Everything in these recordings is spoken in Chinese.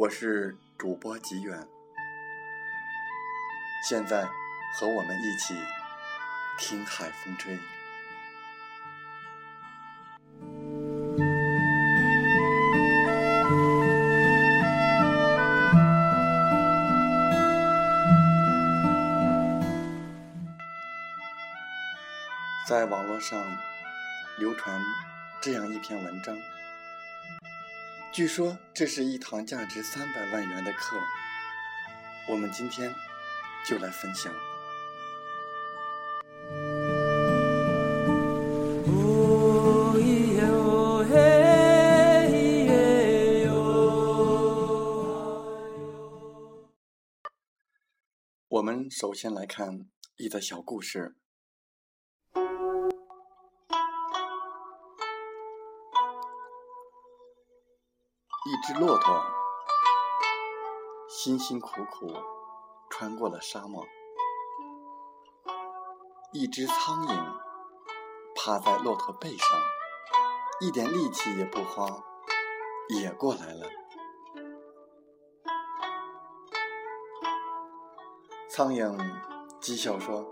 我是主播吉远，现在和我们一起听海风吹。在网络上流传这样一篇文章。据说这是一堂价值三百万元的课，我们今天就来分享。我们首先来看一则小故事。只骆驼辛辛苦苦穿过了沙漠，一只苍蝇趴在骆驼背上，一点力气也不花，也过来了。苍蝇讥笑说：“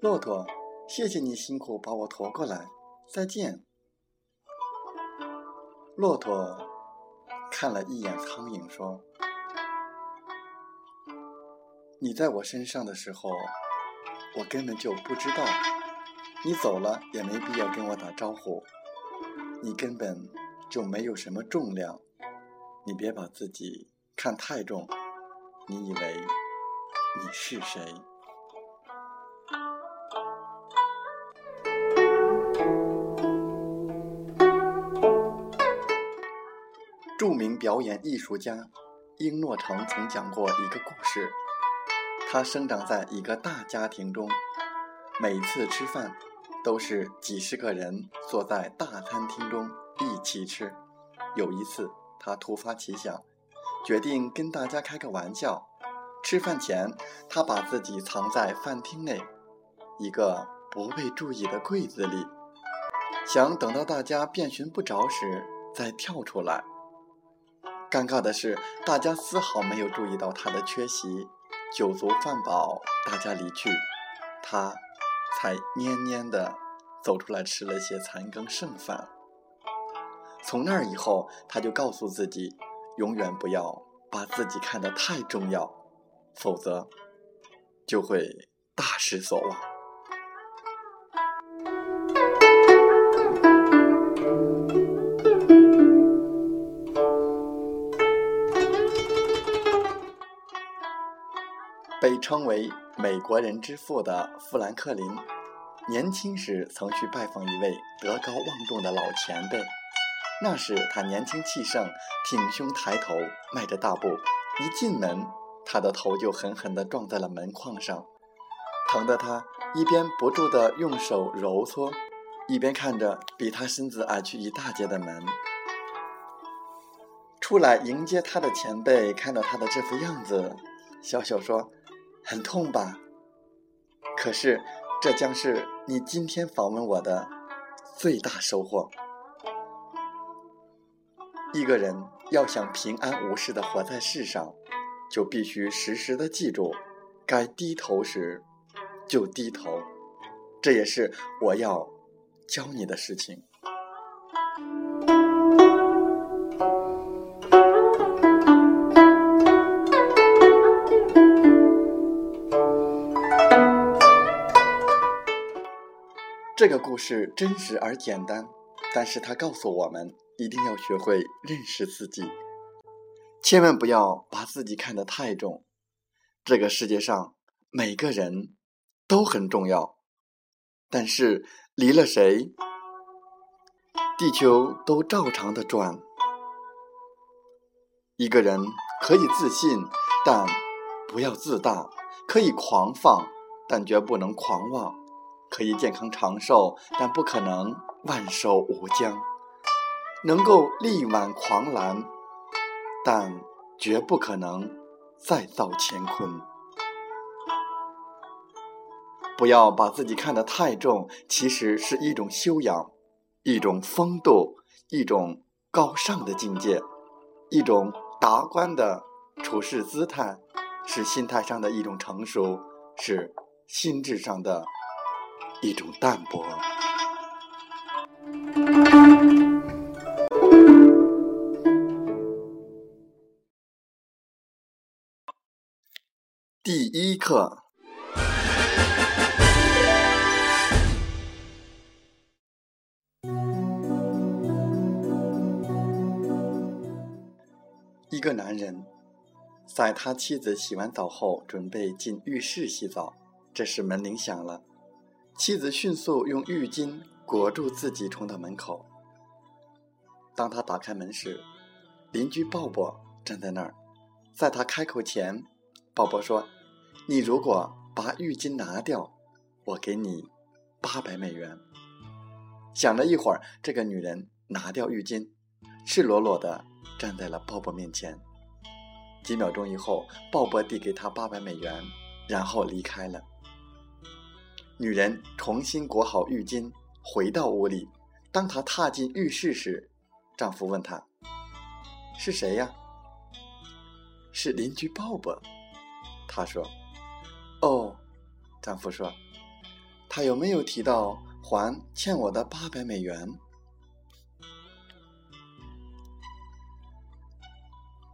骆驼，谢谢你辛苦把我驮过来，再见。”骆驼。看了一眼苍蝇，说：“你在我身上的时候，我根本就不知道。你走了也没必要跟我打招呼。你根本就没有什么重量。你别把自己看太重。你以为你是谁？”著名表演艺术家英诺成曾讲过一个故事。他生长在一个大家庭中，每次吃饭都是几十个人坐在大餐厅中一起吃。有一次，他突发奇想，决定跟大家开个玩笑。吃饭前，他把自己藏在饭厅内一个不被注意的柜子里，想等到大家遍寻不着时再跳出来。尴尬的是，大家丝毫没有注意到他的缺席。酒足饭饱，大家离去，他才蔫蔫的走出来吃了些残羹剩饭。从那以后，他就告诉自己，永远不要把自己看得太重要，否则就会大失所望。被称为“美国人之父”的富兰克林，年轻时曾去拜访一位德高望重的老前辈。那时他年轻气盛，挺胸抬头，迈着大步，一进门，他的头就狠狠地撞在了门框上，疼得他一边不住地用手揉搓，一边看着比他身子矮去一大截的门。出来迎接他的前辈看到他的这副样子，笑笑说。很痛吧？可是，这将是你今天访问我的最大收获。一个人要想平安无事的活在世上，就必须时时的记住，该低头时就低头。这也是我要教你的事情。这个故事真实而简单，但是它告诉我们，一定要学会认识自己，千万不要把自己看得太重。这个世界上每个人都很重要。但是离了谁，地球都照常的转。一个人可以自信，但不要自大；可以狂放，但绝不能狂妄；可以健康长寿，但不可能万寿无疆。能够力挽狂澜，但绝不可能再造乾坤。不要把自己看得太重，其实是一种修养，一种风度，一种高尚的境界，一种达观的处事姿态，是心态上的一种成熟，是心智上的一种淡泊。第一课。一个男人在他妻子洗完澡后，准备进浴室洗澡。这时门铃响了，妻子迅速用浴巾裹住自己，冲到门口。当他打开门时，邻居鲍勃站在那儿。在他开口前，鲍勃说。你如果把浴巾拿掉，我给你八百美元。想了一会儿，这个女人拿掉浴巾，赤裸裸的站在了鲍勃面前。几秒钟以后，鲍勃递给她八百美元，然后离开了。女人重新裹好浴巾，回到屋里。当她踏进浴室时，丈夫问她：“是谁呀？”“是邻居鲍勃。”她说。哦，丈夫说：“他有没有提到还欠我的八百美元？”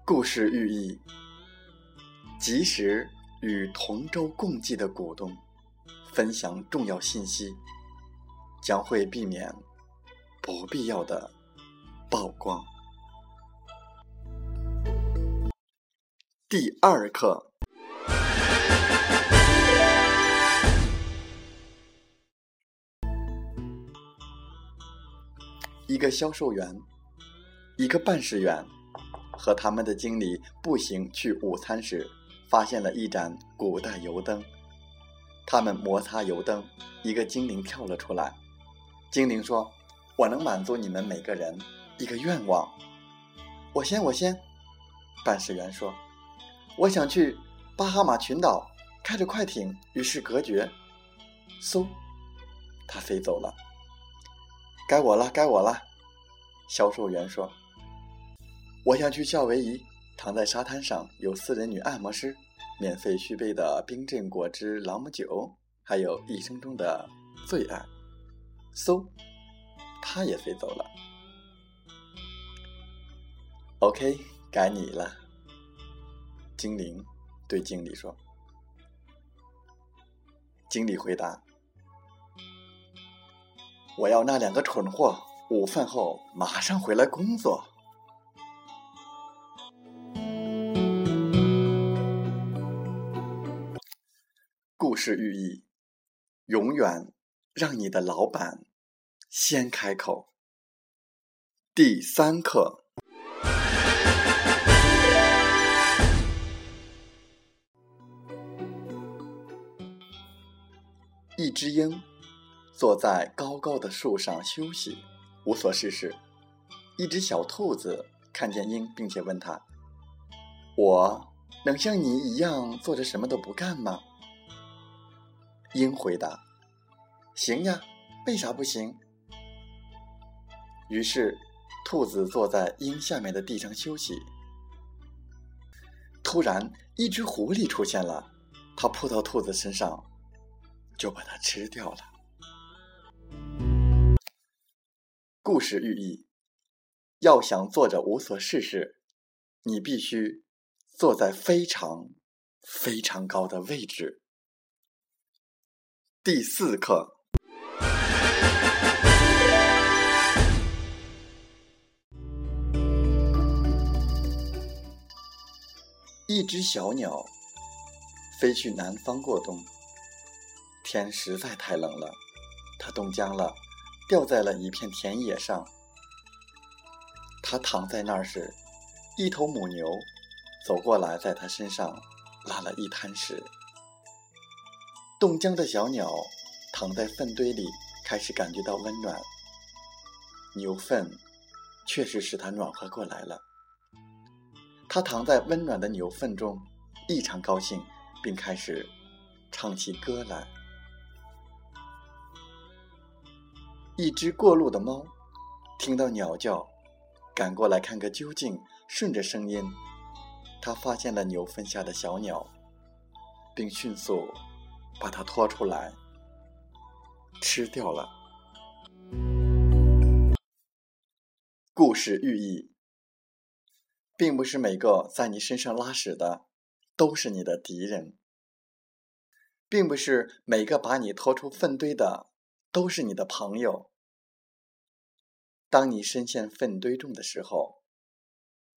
故事寓意：及时与同舟共济的股东分享重要信息，将会避免不必要的曝光。第二课。一个销售员，一个办事员，和他们的经理步行去午餐时，发现了一盏古代油灯。他们摩擦油灯，一个精灵跳了出来。精灵说：“我能满足你们每个人一个愿望。”我先，我先。办事员说：“我想去巴哈马群岛，开着快艇与世隔绝。”嗖，他飞走了。该我了，该我了。销售员说：“我想去夏威夷，躺在沙滩上，有私人女按摩师，免费续杯的冰镇果汁朗姆酒，还有一生中的最爱。”嗖，他也飞走了。OK，该你了。精灵对经理说：“经理回答。”我要那两个蠢货，午饭后马上回来工作。故事寓意：永远让你的老板先开口。第三课，一只鹰。坐在高高的树上休息，无所事事。一只小兔子看见鹰，并且问他：“我能像你一样坐着什么都不干吗？”鹰回答：“行呀，为啥不行？”于是，兔子坐在鹰下面的地上休息。突然，一只狐狸出现了，它扑到兔子身上，就把它吃掉了。故事寓意：要想坐着无所事事，你必须坐在非常非常高的位置。第四课，一只小鸟飞去南方过冬，天实在太冷了。它冻僵了，掉在了一片田野上。他躺在那儿时，一头母牛走过来，在他身上拉了一滩屎。冻僵的小鸟躺在粪堆里，开始感觉到温暖。牛粪确实使它暖和过来了。它躺在温暖的牛粪中，异常高兴，并开始唱起歌来。一只过路的猫听到鸟叫，赶过来看个究竟。顺着声音，它发现了牛粪下的小鸟，并迅速把它拖出来吃掉了。故事寓意，并不是每个在你身上拉屎的都是你的敌人，并不是每个把你拖出粪堆的都是你的朋友。当你深陷粪堆中的时候，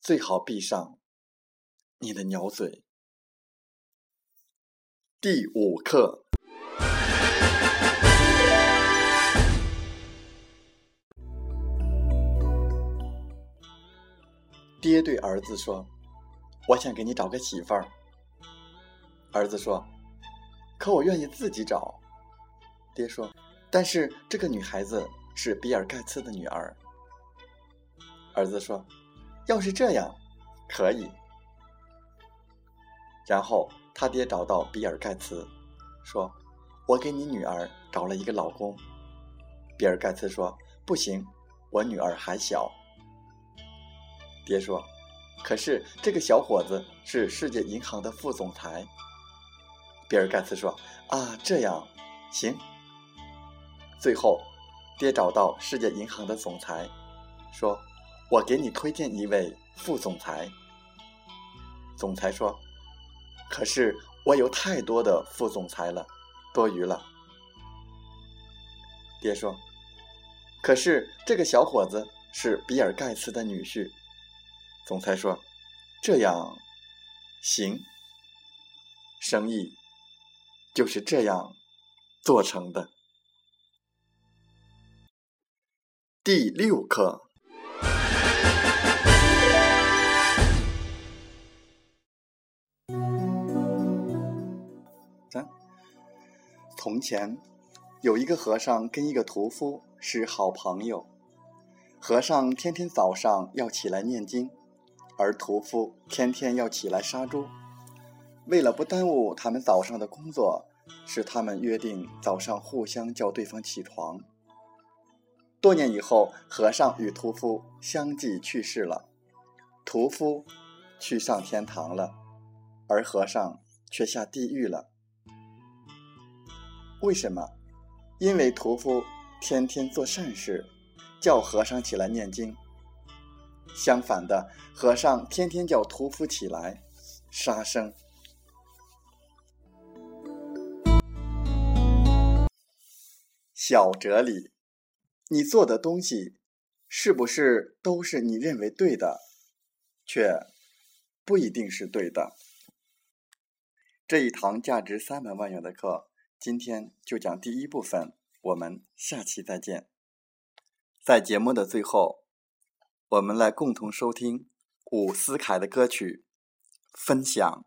最好闭上你的鸟嘴。第五课。爹对儿子说：“我想给你找个媳妇儿。”儿子说：“可我愿意自己找。”爹说：“但是这个女孩子是比尔盖茨的女儿。”儿子说：“要是这样，可以。”然后他爹找到比尔盖茨，说：“我给你女儿找了一个老公。”比尔盖茨说：“不行，我女儿还小。”爹说：“可是这个小伙子是世界银行的副总裁。”比尔盖茨说：“啊，这样，行。”最后，爹找到世界银行的总裁，说：“我给你推荐一位副总裁。”总裁说：“可是我有太多的副总裁了，多余了。”爹说：“可是这个小伙子是比尔盖茨的女婿。”总裁说：“这样行，生意就是这样做成的。”第六课。从前有一个和尚跟一个屠夫是好朋友，和尚天天早上要起来念经。而屠夫天天要起来杀猪，为了不耽误他们早上的工作，使他们约定早上互相叫对方起床。多年以后，和尚与屠夫相继去世了，屠夫去上天堂了，而和尚却下地狱了。为什么？因为屠夫天天做善事，叫和尚起来念经。相反的，和尚天天叫屠夫起来杀生。小哲理：你做的东西是不是都是你认为对的，却不一定是对的。这一堂价值三百万元的课，今天就讲第一部分，我们下期再见。在节目的最后。我们来共同收听伍思凯的歌曲，分享。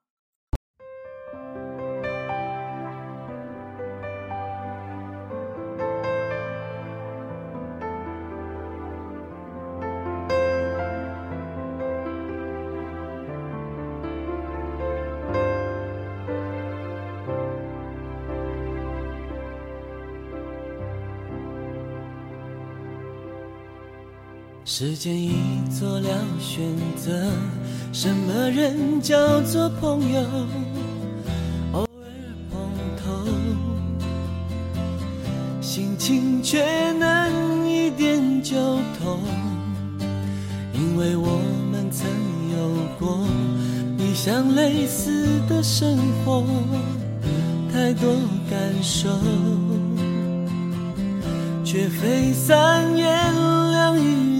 时间已做了选择，什么人叫做朋友？偶尔碰头，心情却能一点就通，因为我们曾有过一想类似的生活，太多感受，却非三言两语。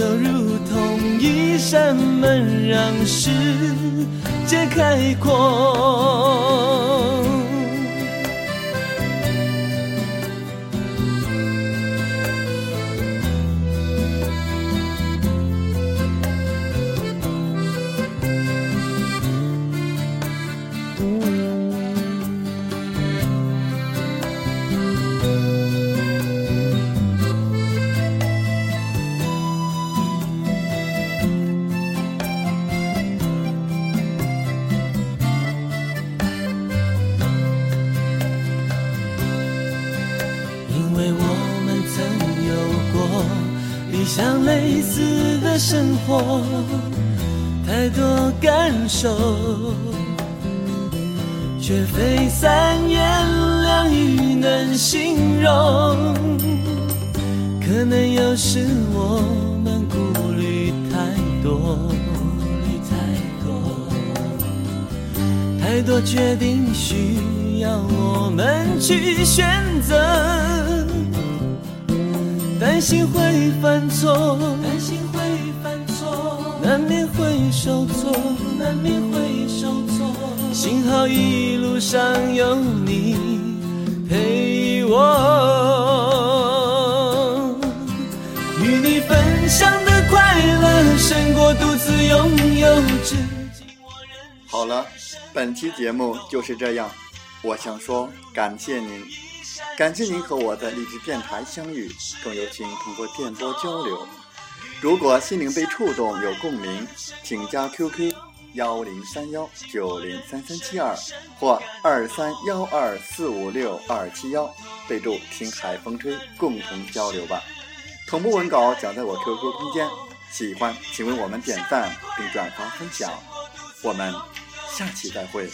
就如同一扇门，让世界开阔。因为我们曾有过理想类似的生活，太多感受，却非三言两语能形容。可能有时我们顾虑太多，顾虑太多。太多决定需要我们去选择，担心会犯错，担心会犯错，难免会受挫，难免会受挫。幸好一路上有你陪我，与你分享的快乐胜过独自拥有。好了，本期节目就是这样。我想说，感谢您，感谢您和我在励志电台相遇，更有请通过电波交流。如果心灵被触动，有共鸣，请加 QQ 幺零三幺九零三三七二或二三幺二四五六二七幺，备注“听海风吹”，共同交流吧。同步文稿讲在我 QQ 空间，喜欢请为我们点赞并转发分享。我们下期再会。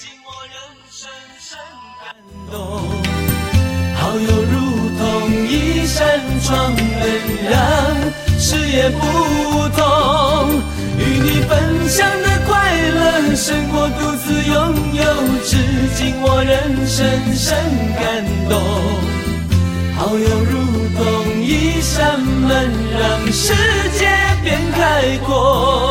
好友如同一扇窗，能让视野不同。与你分享的快乐胜过独自拥有，至今我仍深深感动。好友如同一扇门，让世界变开阔。